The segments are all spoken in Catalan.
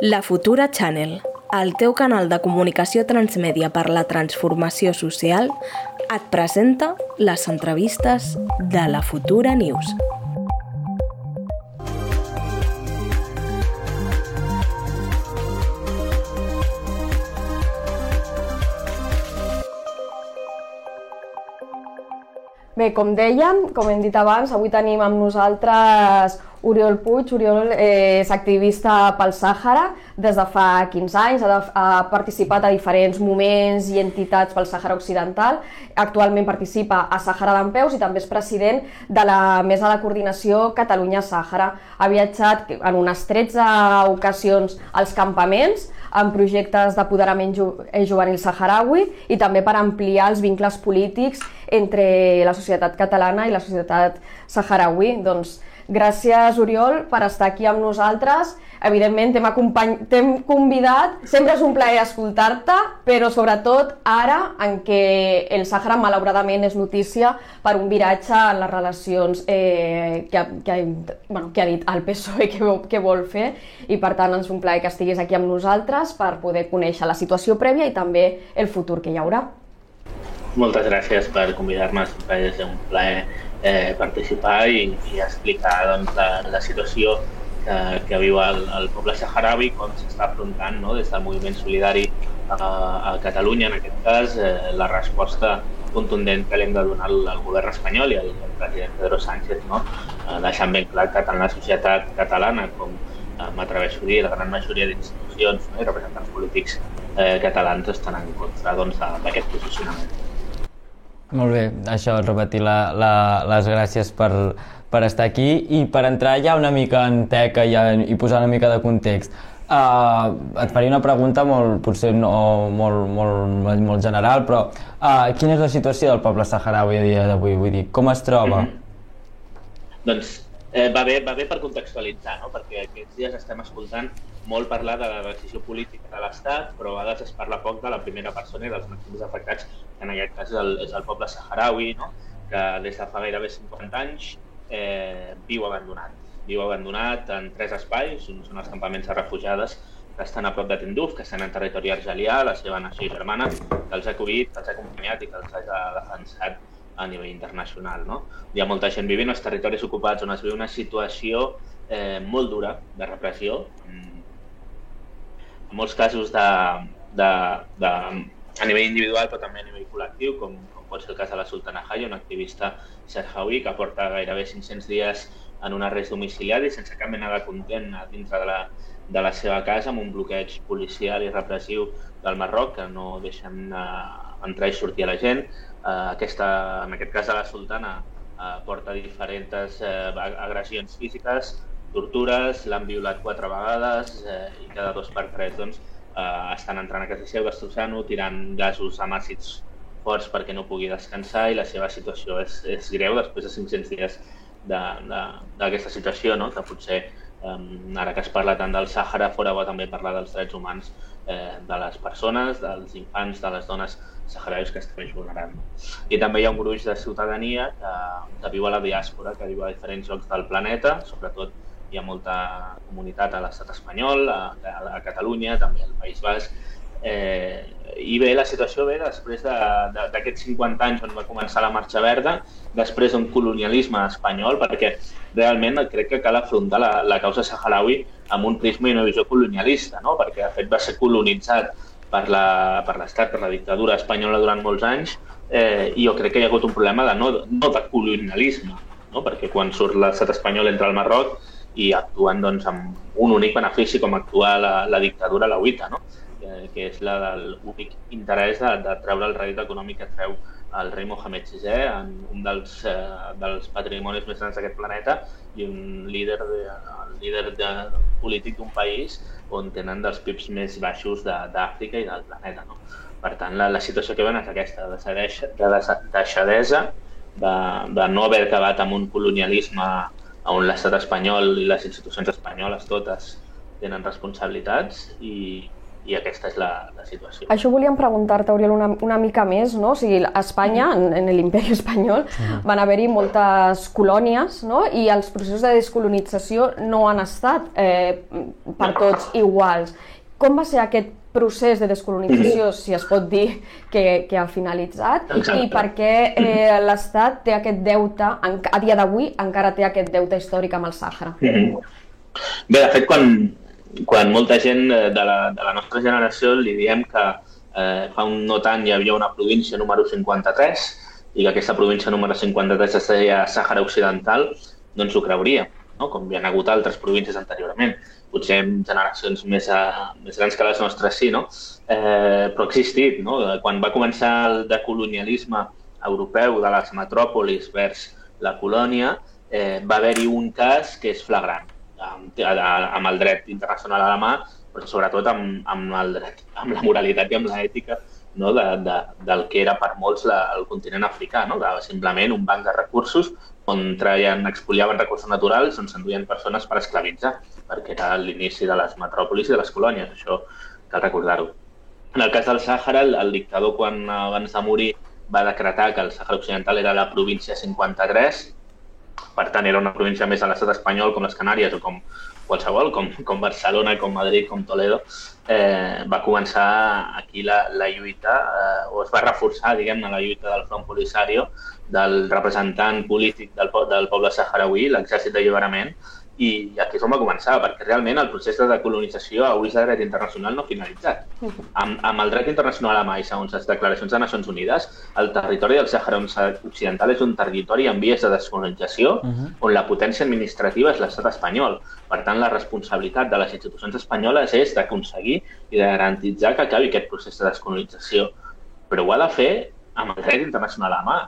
La Futura Channel, el teu canal de comunicació transmèdia per la transformació social, et presenta les entrevistes de la Futura News. Bé, com dèiem, com hem dit abans, avui tenim amb nosaltres Oriol Puig. Oriol eh, és activista pel Sàhara des de fa 15 anys, ha, de, ha participat a diferents moments i entitats pel Sàhara Occidental. Actualment participa a Sàhara d'Empeus i també és president de la Mesa de Coordinació Catalunya-Sàhara. Ha viatjat en unes 13 ocasions als campaments, en projectes d'apoderament ju eh, juvenil saharaui i també per ampliar els vincles polítics entre la societat catalana i la societat saharaui. Doncs, Gràcies, Oriol, per estar aquí amb nosaltres. Evidentment, t'hem convidat, sempre és un plaer escoltar-te, però sobretot ara, en què el Sàhara malauradament és notícia per un viratge en les relacions eh, que, que, bueno, que ha dit el PSOE que, que vol fer, i per tant és un plaer que estiguis aquí amb nosaltres per poder conèixer la situació prèvia i també el futur que hi haurà. Moltes gràcies per convidar-me, sempre és un plaer eh, participar i, i explicar doncs, la, la situació que, que viu el, el poble saharaui, com s'està afrontant no? des del moviment solidari a, a Catalunya, en aquest cas, eh, la resposta contundent que li hem de donar al, al govern espanyol i al, al president Pedro Sánchez, no? eh, deixant ben clar que tant la societat catalana com eh, m'atreveixo a dir, la gran majoria d'institucions no? i representants polítics eh, catalans estan en contra doncs, d'aquest doncs, posicionament. Molt bé, això, repetir la, la, les gràcies per, per estar aquí i per entrar ja una mica en teca i, i posar una mica de context. Uh, et faria una pregunta molt, potser no, molt, molt, molt general, però uh, quina és la situació del poble saharaui a dia d'avui? Vull dir, com es troba? Mm -hmm. Doncs eh, va, bé, va bé per contextualitzar, no? perquè aquests dies estem escoltant molt parlar de la decisió política de l'Estat, però a vegades es parla poc de la primera persona i dels màxims afectats, que en aquest cas és el, és el poble saharaui, no? que des de fa gairebé 50 anys eh, viu abandonat. Viu abandonat en tres espais, uns són els campaments de refugiades que estan a prop de Tinduf, que estan en territori argelià, la seva nació germana, que els ha acollit, que els ha acompanyat i que els ha defensat a nivell internacional. No? Hi ha molta gent vivint als territoris ocupats on es viu una situació eh, molt dura de repressió, molts casos de, de, de, a nivell individual però també a nivell col·lectiu, com, com pot ser el cas de la Sultana Haya, una activista serhawi que porta gairebé 500 dies en un arrest domiciliari sense cap mena de condemna dintre de la, de la seva casa amb un bloqueig policial i repressiu del Marroc que no deixen uh, entrar i sortir a la gent. Uh, aquesta, en aquest cas de la Sultana uh, porta diferents uh, agressions físiques, tortures, l'han violat quatre vegades eh, i cada dos per tres doncs, eh, estan entrant a casa seva, destrossant-ho, tirant gasos amb àcids forts perquè no pugui descansar i la seva situació és, és greu després de 500 dies d'aquesta situació, no? que potser um, ara que es parla tant del Sàhara, fora bo també parlar dels drets humans eh, de les persones, dels infants, de les dones saharauis que estan més vulnerant. I també hi ha un gruix de ciutadania que, que viu a la diàspora, que viu a diferents llocs del planeta, sobretot hi ha molta comunitat a l'estat espanyol, a, a, a Catalunya, també al País Basc, eh, i bé, la situació ve després d'aquests de, de, 50 anys on va començar la Marxa Verda, després d'un colonialisme espanyol, perquè realment crec que cal afrontar la, la causa saharaui amb un prisma i una visió colonialista, no? perquè de fet va ser colonitzat per l'Estat, per, per la dictadura espanyola durant molts anys, eh, i jo crec que hi ha hagut un problema de no, no de colonialisme, no? perquè quan surt l'estat espanyol entre el Marroc i actuen doncs, amb un únic benefici com actuar la, la dictadura la UITA, no? eh, que és la del únic interès de, de treure el rèdit econòmic que treu el rei Mohamed VI, en un dels, eh, dels patrimonis més grans d'aquest planeta i un líder, de, líder de, polític d'un país on tenen dels PIBs més baixos d'Àfrica i del planeta. No? Per tant, la, la situació que ven és aquesta, de, de deixadesa, de, de no haver acabat amb un colonialisme on l'estat espanyol i les institucions espanyoles totes tenen responsabilitats i, i aquesta és la, la situació. Això volíem preguntar-te, Oriol, una, una mica més, no? O sigui, a Espanya, en, en l'imperi espanyol, van haver-hi moltes colònies, no? I els processos de descolonització no han estat eh, per tots iguals. Com va ser aquest procés de descolonització, si es pot dir, que, que ha finalitzat, Exacte. i per què eh, l'Estat té aquest deute, en- a dia d'avui encara té aquest deute històric amb el Sàhara? Mhm. Bé, de fet, quan, quan molta gent eh, de la, de la nostra generació li diem que eh, fa un no tant hi havia una província número 53 i que aquesta província número 53 es deia Sàhara Occidental, no ens ho creuria, no? com hi ha hagut altres províncies anteriorment. Potser en generacions més, a, més grans que les nostres sí, no? Eh, però ha existit. No? Quan va començar el decolonialisme europeu de les metròpolis vers la colònia, eh, va haver-hi un cas que és flagrant, amb, amb el dret internacional a la mà, però sobretot amb, amb, el dret, amb la moralitat i amb l'ètica no, de, de, del que era per molts la, el continent africà, no? de simplement un banc de recursos on traien, expoliaven recursos naturals on s'enduien persones per esclavitzar, perquè era l'inici de les metròpolis i de les colònies, això cal recordar-ho. En el cas del Sàhara, el, el dictador, quan abans de morir, va decretar que el Sàhara Occidental era la província 53, per tant era una província més a l'estat espanyol com les Canàries o com qualsevol, com, com Barcelona, com Madrid, com Toledo, eh, va començar aquí la, la lluita, eh, o es va reforçar, diguem-ne, la lluita del Front Polisario, del representant polític del, del poble saharauí, l'exèrcit d'alliberament, i aquí és on va començar, perquè realment el procés de decolonització a ulls de dret internacional no ha finalitzat. Amb, amb el dret internacional a mà i segons les declaracions de Nacions Unides, el territori del Sàhara Occidental és un territori en vies de descolonització on la potència administrativa és l'estat espanyol. Per tant, la responsabilitat de les institucions espanyoles és d'aconseguir i de garantitzar que acabi aquest procés de descolonització. Però ho ha de fer amb el dret internacional a mà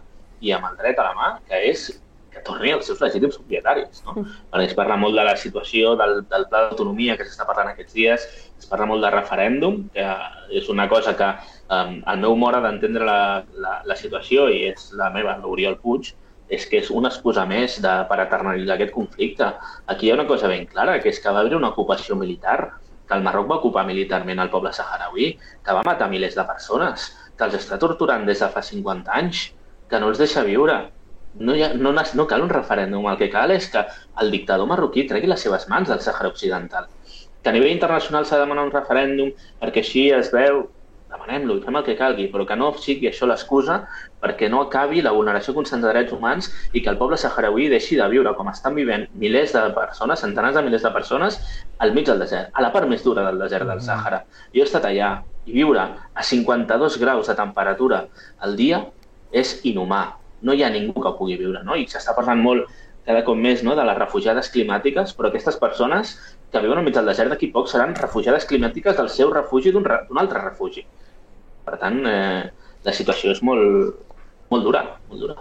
i amb el dret a la mà, que és que torni als seus legítims propietaris. No? Perquè es parla molt de la situació del, del pla d'autonomia que s'està parlant aquests dies, es parla molt de referèndum, que és una cosa que um, el meu mode d'entendre la, la, la situació, i és la meva, l'Oriol Puig, és que és una excusa més de, per eternalitzar aquest conflicte. Aquí hi ha una cosa ben clara, que és que va haver una ocupació militar, que el Marroc va ocupar militarment el poble saharauí, que va matar milers de persones, que els està torturant des de fa 50 anys, que no els deixa viure, no, ha, no, no cal un referèndum, el que cal és que el dictador marroquí tregui les seves mans del Sàhara Occidental. Que a nivell internacional s'ha de demanar un referèndum perquè així es veu, demanem-lo i fem el que calgui, però que no sigui això l'excusa perquè no acabi la vulneració constant de drets humans i que el poble saharauí deixi de viure com estan vivent milers de persones, centenars de milers de persones, al mig del desert, a la part més dura del desert del Sàhara. Jo he estat allà i viure a 52 graus de temperatura al dia és inhumà no hi ha ningú que pugui viure, no? I s'està parlant molt cada cop més no, de les refugiades climàtiques, però aquestes persones que viuen enmig del desert d'aquí poc seran refugiades climàtiques del seu refugi d'un altre refugi. Per tant, eh, la situació és molt, molt dura, molt dura.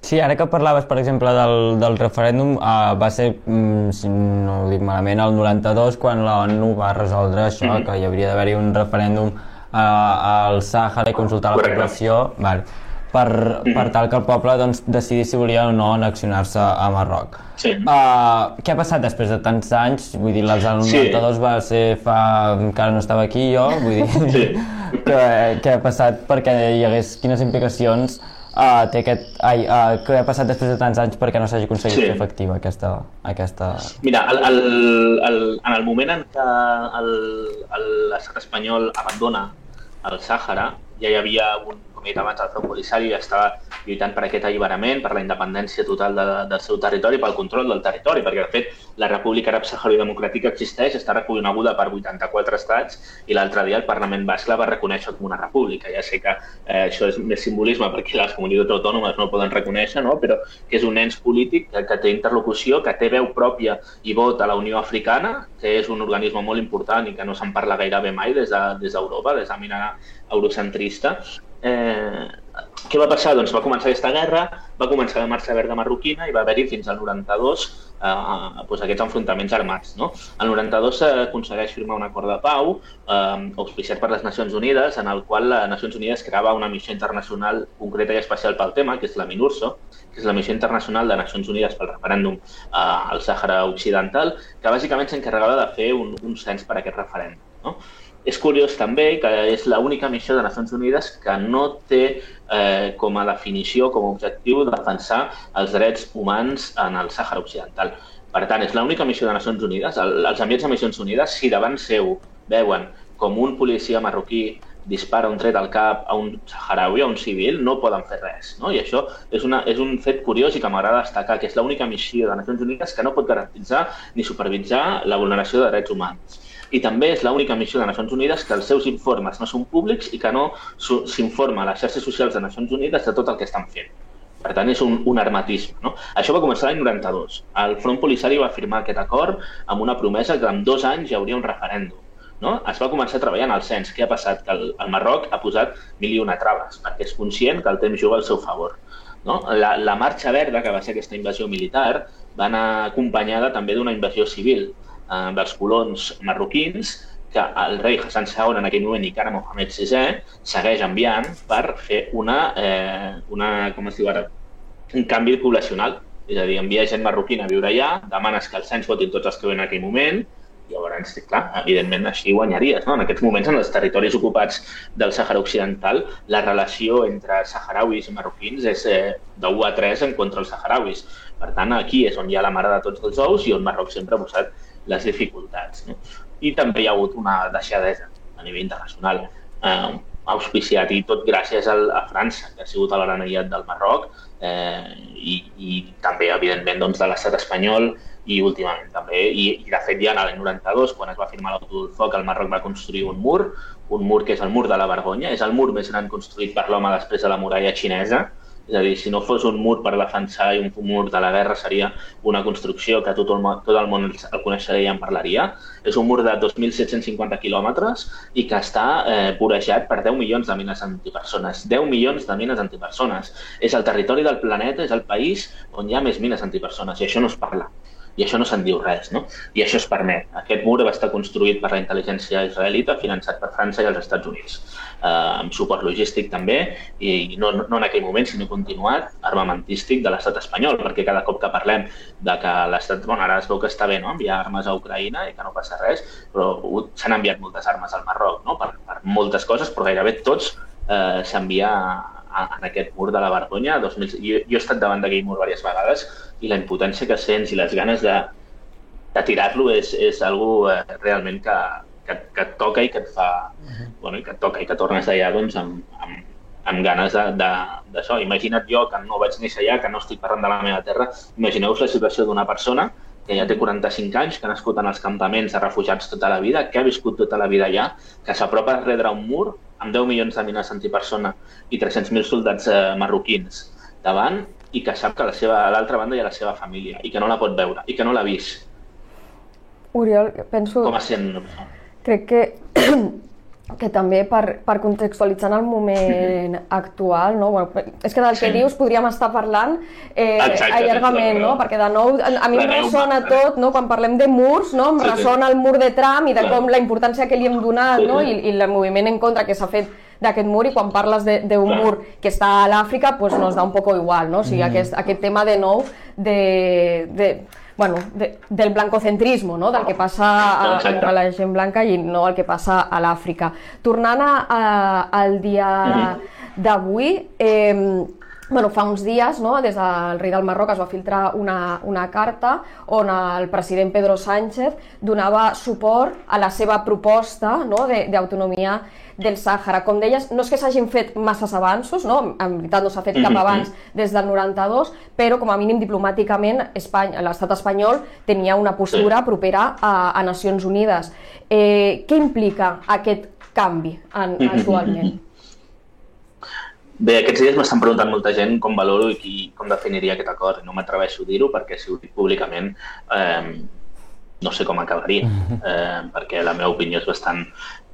Sí, ara que parlaves, per exemple, del, del referèndum, uh, va ser, mm, si no ho dic malament, el 92, quan la ONU va resoldre això, mm -hmm. que hi hauria d'haver-hi un referèndum uh, al Sàhara i consultar la Correcte. població, vale, per, mm -hmm. per tal que el poble doncs, decidís si volia o no annexionar-se a Marroc. Sí. Uh, què ha passat després de tants anys? Vull dir, el 92 sí. va ser fa... encara no estava aquí jo, vull dir... Sí. què, què ha passat perquè hi hagués... quines implicacions uh, té aquest... Ai, uh, què ha passat després de tants anys perquè no s'hagi aconseguit Sí. fer efectiva aquesta... aquesta... Mira, el, el, el, en el moment en què l'estat espanyol abandona el Sàhara, ja hi havia un, com he dit abans, el ja estava lluitant per aquest alliberament, per la independència total de, del seu territori, pel control del territori, perquè de fet la República Àrab Saharaui Democràtica existeix, està reconeguda per 84 estats i l'altre dia el Parlament Basc la va reconèixer com una república. Ja sé que eh, això és més simbolisme perquè les comunitats autònomes no poden reconèixer, no? però que és un ens polític que, que té interlocució, que té veu pròpia i vot a la Unió Africana, que és un organisme molt important i que no se'n parla gairebé mai des d'Europa, de, des d'Europa, des de la mirada eurocentrista. Eh, què va passar? Doncs va començar aquesta guerra, va començar la marxa verda marroquina i va haver-hi fins al 92 eh, doncs aquests enfrontaments armats. No? El 92 s'aconsegueix firmar un acord de pau eh, auspiciat per les Nacions Unides en el qual les Nacions Unides creava una missió internacional concreta i especial pel tema, que és la MINURSO, que és la missió internacional de Nacions Unides pel referèndum eh, al Sàhara Occidental, que bàsicament s'encarregava de fer un, un cens per a aquest referèndum. No? És curiós també que és l'única missió de Nacions Unides que no té eh, com a definició, com a objectiu, defensar els drets humans en el Sàhara Occidental. Per tant, és l'única missió de Nacions Unides. El, els ambients de Nacions Unides, si davant seu veuen com un policia marroquí dispara un tret al cap a un saharaui, a un civil, no poden fer res. No? I això és, una, és un fet curiós i que m'agrada destacar, que és l'única missió de Nacions Unides que no pot garantitzar ni supervisar la vulneració de drets humans i també és l'única missió de Nacions Unides que els seus informes no són públics i que no s'informa a les xarxes socials de Nacions Unides de tot el que estan fent. Per tant, és un, un armatisme. No? Això va començar l'any 92. El Front Polisari va firmar aquest acord amb una promesa que en dos anys hi hauria un referèndum. No? Es va començar a treballar en el cens. Què ha passat? Que el, el Marroc ha posat mil i una traves, perquè és conscient que el temps juga al seu favor. No? La, la marxa verda, que va ser aquesta invasió militar, va anar acompanyada també d'una invasió civil eh, dels colons marroquins que el rei Hassan II, en aquell moment, i que ara Mohamed VI, segueix enviant per fer una, eh, una com es diu ara, un canvi poblacional. És a dir, envia gent marroquina a viure allà, demanes que els cens votin tots els que viuen en aquell moment, i llavors, clar, evidentment així guanyaries. No? En aquests moments, en els territoris ocupats del Sàhara Occidental, la relació entre saharauis i marroquins és eh, de 1 a 3 en contra els saharauis. Per tant, aquí és on hi ha la mare de tots els ous i on Marroc sempre ha posat les dificultats. No? I també hi ha hagut una deixadesa a nivell internacional, eh, auspiciat i tot gràcies al, a França, que ha sigut el gran aliat del Marroc, eh, i, i també, evidentment, doncs, de l'estat espanyol i últimament també, i, i de fet ja en l'any 92, quan es va firmar l'auto del foc, el Marroc va construir un mur, un mur que és el mur de la vergonya, és el mur més gran construït per l'home després de la muralla xinesa, és a dir, si no fos un mur per defensar i un mur de la guerra seria una construcció que tot el, tot el món el coneixeria i en parlaria. És un mur de 2.750 quilòmetres i que està eh, vorejat per 10 milions de mines antipersones. 10 milions de mines antipersones. És el territori del planeta, és el país on hi ha més mines antipersones i això no es parla i això no se'n diu res, no? I això es permet. Aquest mur va estar construït per la intel·ligència israelita, finançat per França i els Estats Units, eh, amb suport logístic també, i no, no en aquell moment, sinó continuat, armamentístic de l'estat espanyol, perquè cada cop que parlem de que l'estat, bueno, ara es veu que està bé, no?, enviar armes a Ucraïna i que no passa res, però s'han enviat moltes armes al Marroc, no?, per, per moltes coses, però gairebé tots eh, s'envia en aquest mur de la vergonya. 2000, jo, jo he estat davant d'aquell mur diverses vegades i la impotència que sents i les ganes de, de tirar-lo és, és algo eh, realment que, que, que et toca i que et fa... Uh -huh. bueno, i que et toca i que tornes d'allà doncs, amb, amb, amb ganes d'això. Imagina't jo, que no vaig néixer allà, que no estic parlant de la meva terra, imagineu-vos la situació d'una persona que ja té 45 anys, que ha nascut en els campaments de refugiats tota la vida, que ha viscut tota la vida allà, que s'apropa a redre un mur amb 10 milions de mines antipersona i 300.000 soldats eh, marroquins davant i que sap que a la seva, a l'altra banda hi ha la seva família i que no la pot veure i que no l'ha vist. Oriol, penso... Com a sent... Crec que que també per, per contextualitzar en el moment actual, no? bueno, és que del sí. que dius podríem estar parlant eh, Exacte, allargament, no? perquè de nou a mi em ressona tot, no? quan parlem de murs, no? em sí, ressona sí. el mur de Trump i de com la importància que li hem donat sí, no? I, i el moviment en contra que s'ha fet d'aquest mur i quan parles d'un mur que està a l'Àfrica, pues nos da un poco igual, no? O sigui, mm. aquest, aquest tema de nou de, de bueno, de, del blancocentrismo, no? del que passa a, a la gent blanca i no el que passa a l'Àfrica. Tornant a, a, al dia d'avui, eh, Bueno, fa uns dies, no, des del rei del Marroc es va filtrar una, una carta on el president Pedro Sánchez donava suport a la seva proposta no, d'autonomia del Sàhara. Com deies, no és que s'hagin fet masses avanços, no? en veritat no s'ha fet cap avanç des del 92, però com a mínim diplomàticament l'estat espanyol tenia una postura propera a, a Nacions Unides. Eh, què implica aquest canvi en, actualment? Bé, aquests dies m'estan preguntant molta gent com valoro i qui, com definiria aquest acord. No m'atreveixo a dir-ho perquè si ho dic públicament eh, no sé com acabaria, eh, perquè la meva opinió és bastant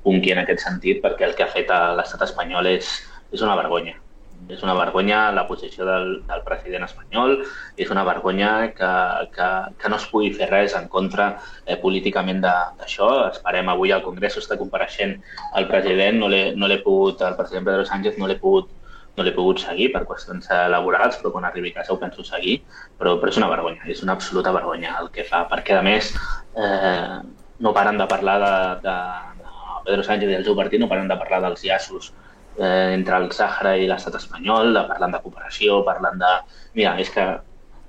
punky en aquest sentit, perquè el que ha fet l'estat espanyol és, és una vergonya. És una vergonya la posició del, del president espanyol, és una vergonya que, que, que no es pugui fer res en contra eh, políticament d'això. Esperem avui al Congrés està compareixent el president, no l'he no pogut, el president Pedro Sánchez no l'he pogut no l'he pogut seguir per qüestions laborals, però quan arribi a casa ho penso seguir, però, però és una vergonya, és una absoluta vergonya el que fa, perquè a més eh, no paren de parlar de, de Pedro Sánchez i el seu partit no paren de parlar dels llaços eh, entre el Sàhara i l'estat espanyol, de parlant de cooperació, parlant de... Mira, és que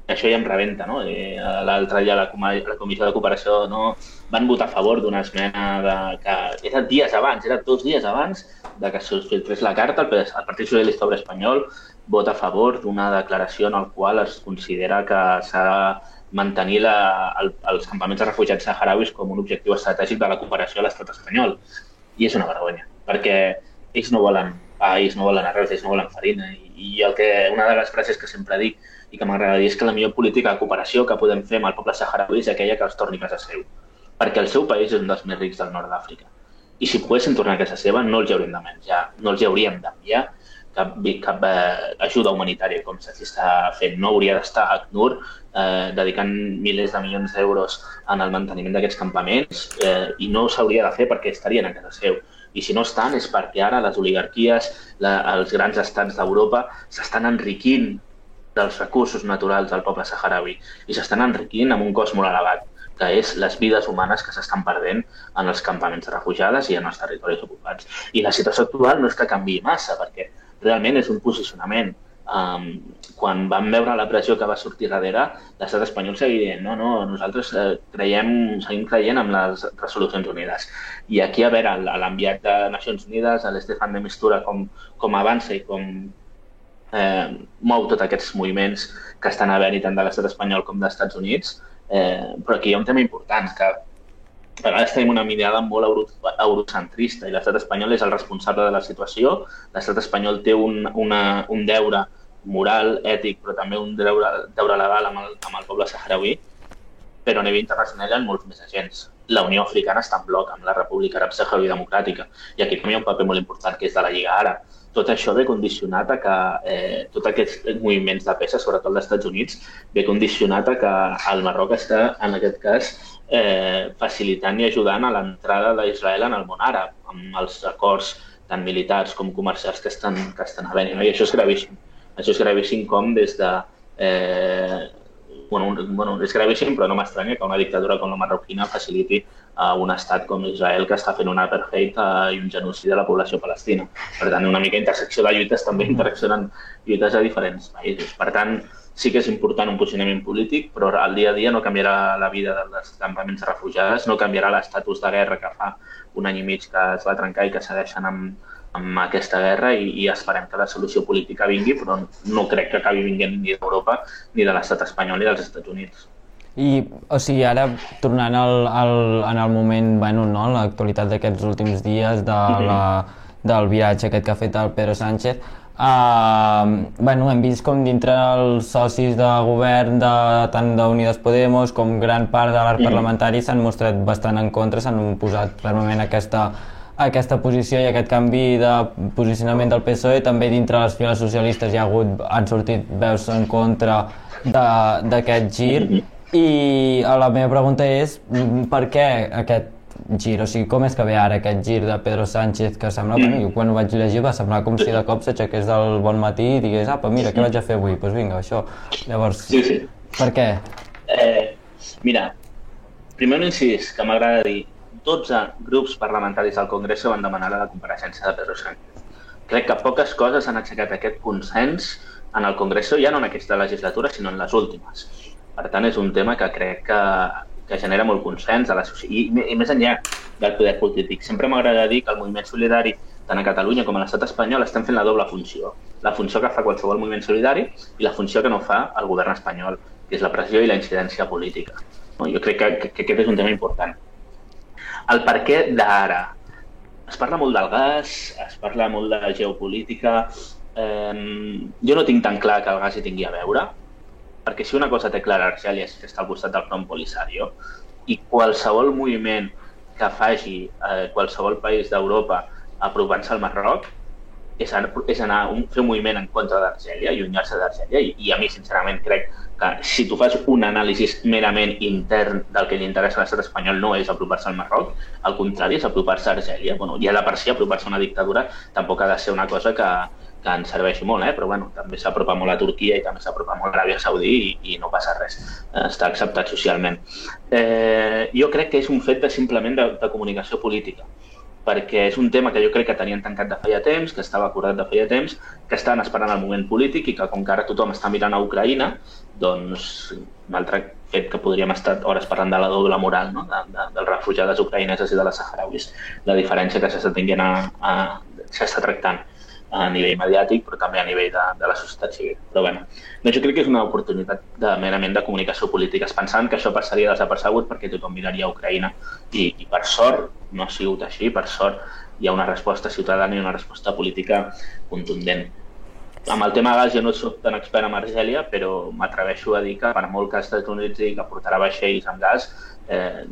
això ja em rebenta, no? Eh, L'altre dia la, la Comissió de Cooperació no, van votar a favor d'una esmena de, que era dies abans, era dos dies abans de que se'ls filtrés la carta, el, el Partit Socialista Obrer Espanyol vota a favor d'una declaració en el qual es considera que s'ha mantenir la, el, els campaments de refugiats saharauis com un objectiu estratègic de la cooperació a l'estat espanyol. I és una vergonya, perquè ells no volen pa, ells no volen arrels, ells no volen farina. I, i el que, una de les frases que sempre dic i que m'agrada dir és que la millor política de cooperació que podem fer amb el poble saharaui és aquella que els torni a casa seu. Perquè el seu país és un dels més rics del nord d'Àfrica. I si poguessin tornar a casa seva, no els hauríem de menjar, no els hauríem d'enviar cap, cap eh, ajuda humanitària com s'està fent. No hauria d'estar ACNUR eh, dedicant milers de milions d'euros en el manteniment d'aquests campaments eh, i no s'hauria de fer perquè estarien a casa seu. I si no estan és perquè ara les oligarquies, la, els grans estats d'Europa s'estan enriquint dels recursos naturals del poble saharaui i s'estan enriquint amb un cost molt elevat, que és les vides humanes que s'estan perdent en els campaments de refugiades i en els territoris ocupats. I la situació actual no és que canvi massa, perquè realment és un posicionament. Um, quan vam veure la pressió que va sortir darrere, l'estat espanyol seguia dient no, no, nosaltres eh, creiem, seguim creient en les resolucions unides. I aquí, a veure, l'enviat de Nacions Unides, l'Estefan de Mistura, com, com avança i com eh, mou tots aquests moviments que estan havent-hi tant de l'estat espanyol com dels Estats Units, eh, però aquí hi ha un tema important, que a vegades tenim una mirada molt euro, eurocentrista i l'estat espanyol és el responsable de la situació. L'estat espanyol té un, una, un deure moral, ètic, però també un deure, deure legal amb el, amb el poble saharaui, però a nivell internacional hi ha molts més agents. La Unió Africana està en bloc amb la República Àrab Saharaui Democràtica i aquí també hi ha un paper molt important que és de la Lliga Àrab tot això ve condicionat a que eh, tots aquests moviments de peça, sobretot dels Estats Units, ve condicionat a que el Marroc està, en aquest cas, eh, facilitant i ajudant a l'entrada d'Israel en el món àrab, amb els acords tant militars com comercials que estan, que estan havent. No? I això és gravíssim. Això és gravíssim com des de... Eh, bueno, un, bueno, és gravíssim, però no m'estranya que una dictadura com la marroquina faciliti a un estat com Israel que està fent un apartheid eh, i un genocidi de la població palestina. Per tant, una mica intersecció de lluites també interseccionen lluites a diferents països. Per tant, sí que és important un posicionament polític, però al dia a dia no canviarà la vida dels campaments de refugiades, no canviarà l'estatus de guerra que fa un any i mig que es va trencar i que segueixen amb, amb aquesta guerra i, i esperem que la solució política vingui, però no crec que acabi vinguent ni d'Europa, ni de l'estat espanyol, ni dels Estats Units. I, o sigui, ara, tornant al, al, en el moment, bueno, no, l'actualitat d'aquests últims dies de la, del viatge aquest que ha fet el Pedro Sánchez, Uh, bueno, hem vist com dintre els socis de govern de, tant d'Unides Podemos com gran part de l'arc parlamentari s'han mostrat bastant en contra, s'han posat fermament aquesta, aquesta posició i aquest canvi de posicionament del PSOE també dintre les files socialistes hi ha hagut, han sortit veus en contra d'aquest gir. I la meva pregunta és per què aquest gir, o sigui, com és que ve ara aquest gir de Pedro Sánchez que sembla, mm. bueno, jo quan ho vaig llegir va semblar com si de cop s'aixequés del bon matí i digués, apa, mira, què vaig a fer avui? Doncs pues vinga, això. Llavors, sí, sí. per què? Eh, mira, primer un incís que m'agrada dir, 12 grups parlamentaris al Congrés van demanar la compareixença de Pedro Sánchez. Crec que poques coses han aixecat aquest consens en el Congrés, ja no en aquesta legislatura, sinó en les últimes. Per tant, és un tema que crec que, que genera molt consens a la I, i més enllà del poder polític. Sempre m'agrada dir que el moviment solidari, tant a Catalunya com a l'estat espanyol, estan fent la doble funció. La funció que fa qualsevol moviment solidari i la funció que no fa el govern espanyol, que és la pressió i la incidència política. Jo crec que, que, que aquest és un tema important. El per què d'ara. Es parla molt del gas, es parla molt de geopolítica. Eh, jo no tinc tan clar que el gas hi tingui a veure, perquè si una cosa té clara Argèlia és que està al costat del front Polisario i qualsevol moviment que faci eh, qualsevol país d'Europa aprovant-se al Marroc és, és anar un, fer un moviment en contra d'Argèlia, allunyar-se d'Argèlia i, i a mi sincerament crec que si tu fas un anàlisi merament intern del que li interessa a l'estat espanyol no és apropar-se al Marroc, al contrari és apropar-se a Argèlia. Bueno, ja de per si apropar-se a una dictadura tampoc ha de ser una cosa que, que ens serveixi molt, eh? però bueno, també s'apropa molt a Turquia i també s'apropa molt a Aràbia Saudí i, i no passa res, està acceptat socialment. Eh, jo crec que és un fet de simplement de, de comunicació política. perquè és un tema que jo crec que tenien tancat de feia temps, que estava acordat de feia temps, que estan esperant el moment polític i que com que ara tothom està mirant a Ucraïna, doncs un altre fet que podríem estar hores parlant de la doble moral no? de, de, dels refugiades ucraïneses i de les saharauis, la diferència que s'està tinguent a, a, s'està tractant a nivell mediàtic, però també a nivell de, de la societat civil. Però bueno, jo crec que és una oportunitat de, merament de comunicació política, pensant que això passaria desapercebut perquè tothom miraria a Ucraïna i, i per sort no ha sigut així, per sort hi ha una resposta ciutadana i una resposta política contundent. Amb el tema gas jo no soc tan expert en Argèlia, però m'atreveixo a dir que per molt que els Estats Units digui que portarà vaixells amb gas, eh,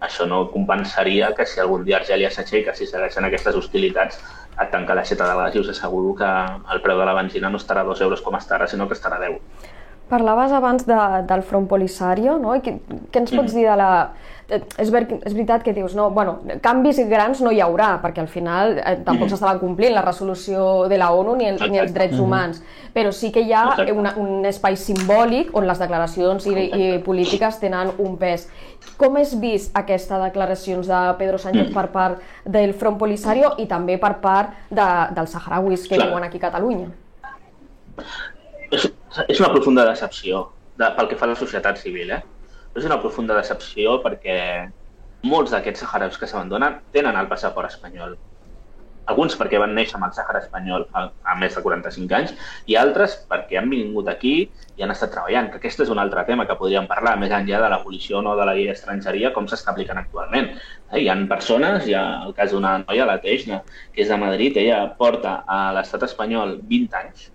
això no compensaria que si algun dia Argèlia s'aixeca, si segueixen aquestes hostilitats, et tanca l'aixeta de gas i us asseguro que el preu de la benzina no estarà a 2 euros com està ara, sinó que estarà a 10. Parlaves abans de, del Front Polisario, no? I què, què ens pots mm. dir de la... Eh, és, ver, és veritat que dius, no, bueno, canvis grans no hi haurà, perquè al final eh, tampoc mm. s'estaven complint la resolució de la ONU ni, el, ni els drets mm. humans, però sí que hi ha una, un espai simbòlic on les declaracions i, i polítiques tenen un pes. Com és vist aquesta declaracions de Pedro Sánchez per part del Front Polisario i també per part de, dels saharauis que Clar. viuen aquí a Catalunya? És, una profunda decepció de, pel que fa a la societat civil. Eh? És una profunda decepció perquè molts d'aquests saharauis que s'abandonen tenen el passaport espanyol. Alguns perquè van néixer amb el Sàhara espanyol fa, fa més de 45 anys i altres perquè han vingut aquí i han estat treballant, que aquest és un altre tema que podríem parlar, més enllà de l'abolició no de la llei d'estrangeria, com s'està aplicant actualment. Eh, hi ha persones, hi ha el cas d'una noia, la Teixna, que és de Madrid, ella porta a l'estat espanyol 20 anys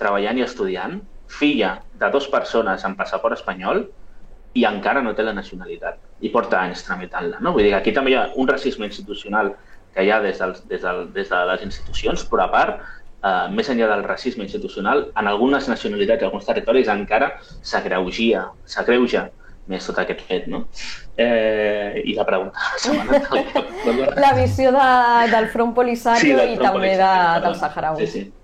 treballant i estudiant, filla de dues persones amb passaport espanyol i encara no té la nacionalitat i porta anys tramitant-la. No? Vull dir que aquí també hi ha un racisme institucional que hi ha des, dels, des, del, des de les institucions, però a part, eh, més enllà del racisme institucional, en algunes nacionalitats i alguns territoris encara s'agreugia, s'agreuja més tot aquest fet, no? Eh, I la pregunta la La visió de, del Front Polisario sí, i front també de, del Saharaui. Sí, sí.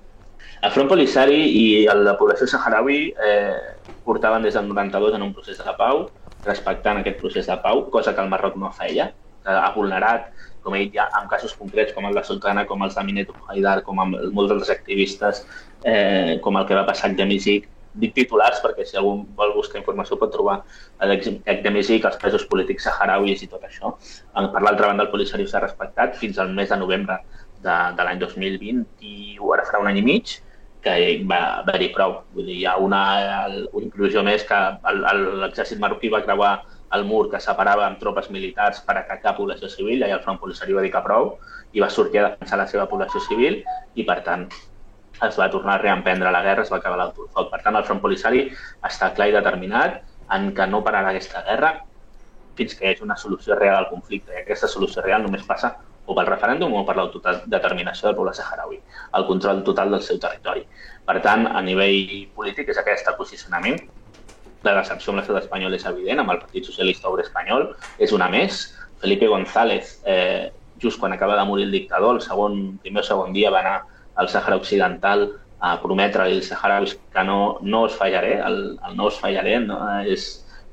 El Front Polisari i la població saharaui eh, portaven des del 92 en un procés de pau, respectant aquest procés de pau, cosa que el Marroc no feia. Ha vulnerat, com he dit ja, en casos concrets com el de Sultana, com els de Minet Haidar, com amb molts dels activistes, eh, com el que va passar a Gdemizik, dic titulars perquè si algú vol buscar informació pot trobar Gdemizik, els presos polítics saharauis i tot això. Per l'altra banda, el Polisari s'ha respectat fins al mes de novembre de, de l'any 2020 i ara farà un any i mig que va haver-hi prou. Vull dir, hi ha una, una inclusió més que l'exèrcit marroquí va creuar el mur que separava amb tropes militars per atacar població civil, i el front polisari va dir que prou, i va sortir a defensar la seva població civil, i per tant es va tornar a reemprendre la guerra, es va acabar l'autofoc. Per tant, el front polisari està clar i determinat en que no pararà aquesta guerra fins que hi hagi una solució real al conflicte. I aquesta solució real només passa o pel referèndum o per l'autodeterminació del poble saharaui, el control total del seu territori. Per tant, a nivell polític és aquest posicionament. La decepció amb l'estat espanyol és evident, amb el Partit Socialista Obrer Espanyol és una més. Felipe González, eh, just quan acaba de morir el dictador, el segon, primer o segon dia va anar al Sàhara Occidental a prometre als saharauis que no, no us fallaré, el, el no us fallaré no? és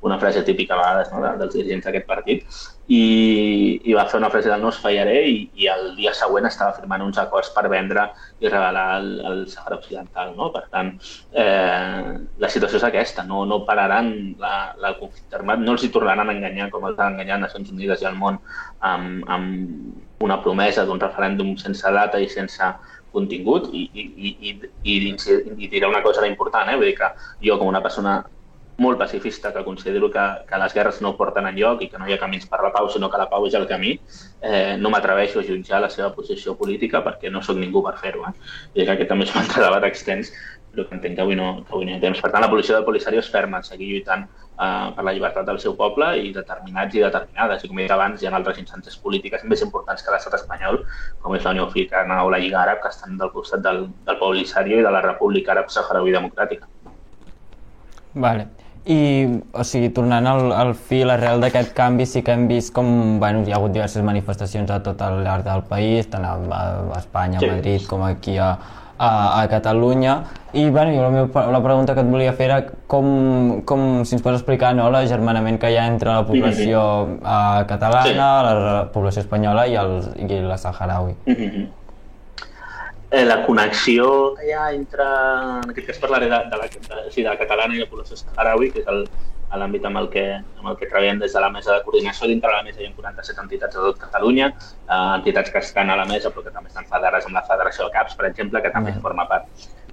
una frase típica a vegades no? dels dirigents d'aquest partit, i, i va fer una frase del no es fallaré i, i el dia següent estava firmant uns acords per vendre i regalar el, el Sahara Occidental. No? Per tant, eh, la situació és aquesta, no, no pararan la, la conflicte armat, no els hi tornaran a enganyar com els han enganyat Nacions Unides i el món amb, amb una promesa d'un referèndum sense data i sense contingut i, i, i, i, i, i diré una cosa important, eh? vull dir que jo com una persona molt pacifista, que considero que, que les guerres no porten enlloc i que no hi ha camins per la pau, sinó que la pau és el camí, eh, no m'atreveixo a jutjar la seva posició política perquè no sóc ningú per fer-ho. Eh? I que aquest també és un altre debat extens, però que entenc que avui no, que avui no hi ha temps. Per tant, la policia del Polisario és ferma, seguir lluitant eh, per la llibertat del seu poble i determinats i determinades. I com he dit abans, hi ha altres instàncies polítiques més importants que l'estat espanyol, com és la Unió Africana o la Lliga Àrab, que estan del costat del, del Polisario i de la República Àrab Saharaui Democràtica. Vale. I, o sigui, tornant al, al fil arrel d'aquest canvi, sí que hem vist com bueno, hi ha hagut diverses manifestacions a tot el llarg del país, tant a, a Espanya, a Madrid, com aquí a, a, a Catalunya i bueno, jo la, meva, la pregunta que et volia fer era com, com si ens pots explicar no, l'agermanament que hi ha entre la població uh, catalana, sí. la, la població espanyola i, el, i la saharaui. Mm -hmm. Eh, la connexió que hi ha entre, en aquest cas parlaré de, de, la, de, sí, de la catalana i la població saharaui, que és el, l'àmbit amb, el que, amb el que treballem des de la mesa de coordinació. Dintre de la mesa hi ha 47 entitats de tot Catalunya, eh, entitats que estan a la mesa però que també estan federades amb la Federació de CAPS, per exemple, que també mm. forma part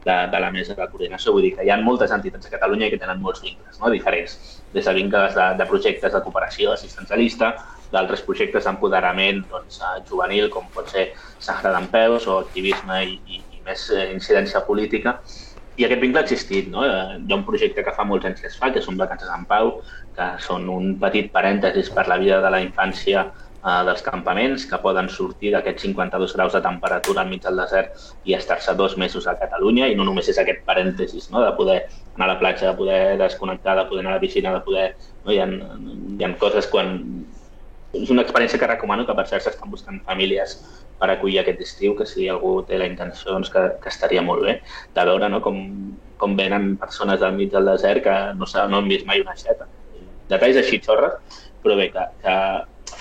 de, de la mesa de coordinació. Vull dir que hi ha moltes entitats a Catalunya que tenen molts vincles no? diferents, des de vincles de, de projectes de cooperació assistencialista, d'altres projectes d'empoderament doncs, eh, juvenil, com pot ser Sahara d'en Peus o activisme i, i, i més eh, incidència política, i aquest vincle ha existit. No? Eh, hi ha un projecte que fa molts anys que es fa, que són Vacances en Pau, que són un petit parèntesis per la vida de la infància eh, dels campaments, que poden sortir d'aquests 52 graus de temperatura enmig del desert i estar-se dos mesos a Catalunya, i no només és aquest parèntesis no? de poder anar a la platja, de poder desconnectar, de poder anar a la piscina, de poder... No? Hi, ha, hi ha coses quan... És una experiència que recomano que per cert s'estan buscant famílies per acollir aquest estiu, que si algú té la intenció, doncs que, que estaria molt bé de veure no? com, com venen persones del mig del desert que no, no han vist mai una xeta. Detalls així xorres, però bé, que, que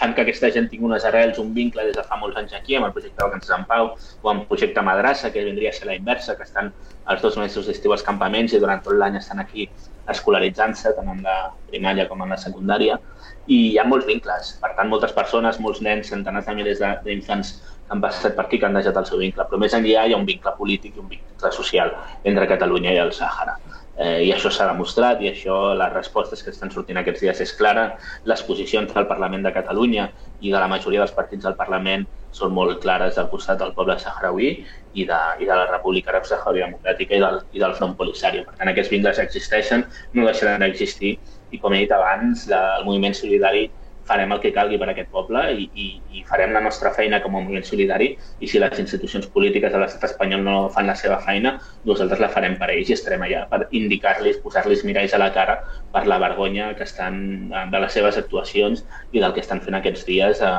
fan que aquesta gent tingui unes arrels, un vincle des de fa molts anys aquí amb el projecte Vacances en Pau o amb el projecte Madrassa, que vindria a ser la inversa, que estan els dos mesos d'estiu als campaments i durant tot l'any estan aquí escolaritzant-se, tant en la primària com en la secundària, i hi ha molts vincles. Per tant, moltes persones, molts nens, centenars de milers d'infants han passat per aquí que han deixat el seu vincle, però més enllà hi ha un vincle polític i un vincle social entre Catalunya i el Sàhara. Eh, I això s'ha demostrat i això les respostes que estan sortint aquests dies és clara. Les posicions del Parlament de Catalunya i de la majoria dels partits del Parlament són molt clares al costat del poble sahrauí i de, i de la República Àrab Saharaui Democràtica i del, i del Front Polisario. Per tant, aquests vincles existeixen, no deixaran d'existir i, com he dit abans, la, el moviment solidari farem el que calgui per aquest poble i, i, i farem la nostra feina com a moviment solidari i si les institucions polítiques de l'estat espanyol no fan la seva feina, nosaltres la farem per ells i estarem allà per indicar-los, posar-los miralls a la cara per la vergonya que estan de les seves actuacions i del que estan fent aquests dies a,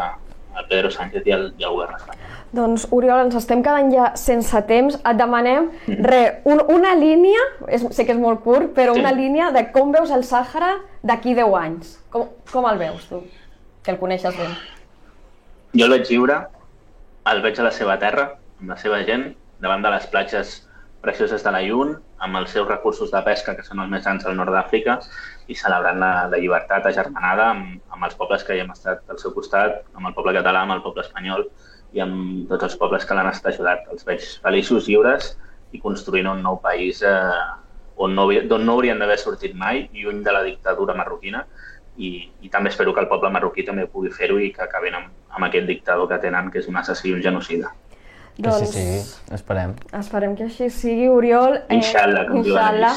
a Pedro Sánchez i al, i al govern espanyol. Doncs, Oriol, ens estem quedant ja sense temps. Et demanem, mm. re, un, una línia, és, sé que és molt curt, però sí. una línia de com veus el Sàhara d'aquí 10 anys. Com, com el veus, tu? que el coneixes bé? Jo el vaig viure, el veig a la seva terra, amb la seva gent, davant de les platges precioses de la Llun, amb els seus recursos de pesca, que són els més grans del nord d'Àfrica, i celebrant la, la llibertat agermanada amb, amb els pobles que hi hem estat al seu costat, amb el poble català, amb el poble espanyol i amb tots els pobles que l'han estat ajudat. Els veig feliços, lliures i construint un nou país eh, on no, no haurien d'haver sortit mai, lluny de la dictadura marroquina, i, i també espero que el poble marroquí també pugui fer-ho i que acabin amb, amb aquest dictador que tenen, que és un assassí i un genocida. Que doncs, així sigui, esperem. Esperem que així sigui, Oriol. Eh, inshallah, com inshallah.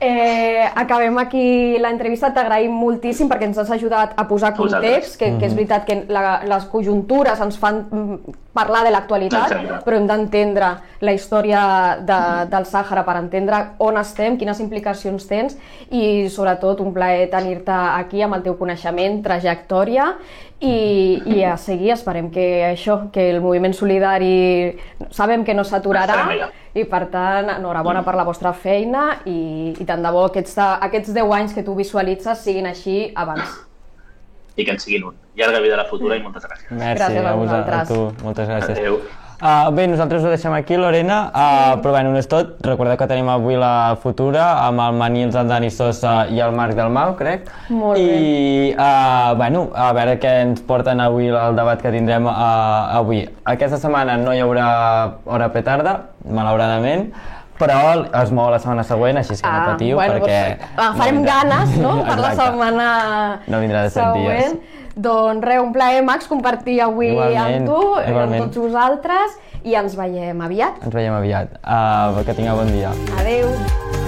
Eh, acabem aquí l'entrevista, t'agraïm moltíssim perquè ens has ajudat a posar context, que, que és mhm. veritat que la, les conjuntures ens fan parlar de l'actualitat, però hem d'entendre la història de, del Sàhara per entendre on estem, quines implicacions tens i sobretot un plaer tenir-te aquí amb el teu coneixement, trajectòria i, i a seguir esperem que això, que el moviment solidari sabem que no s'aturarà i per tant, enhorabona per la vostra feina i, i tant de bo aquests, aquests 10 anys que tu visualitzes siguin així abans. I que en siguin un. Llarga vida a la futura i moltes gràcies. Merci, gràcies a, a vosaltres. A tu, moltes gràcies. Adéu. Uh, bé, nosaltres ho deixem aquí, Lorena, uh, però bé, no és tot. Recordeu que tenim avui la futura amb el Manils, el Dani Sosa i el Marc del Mau, crec. Molt I, bé. I, uh, bueno, a veure què ens porten avui el debat que tindrem uh, avui. Aquesta setmana no hi haurà hora petarda, malauradament, però es mou la setmana següent, així que ah, no patiu, bueno, perquè... Doncs, farem no ganes, no?, per la setmana no vindrà de set següent. Dies. Doncs res, un plaer, Max, compartir avui igualment, amb tu i amb tots vosaltres i ens veiem aviat. Ens veiem aviat. Uh, que tingueu bon dia. Adeu.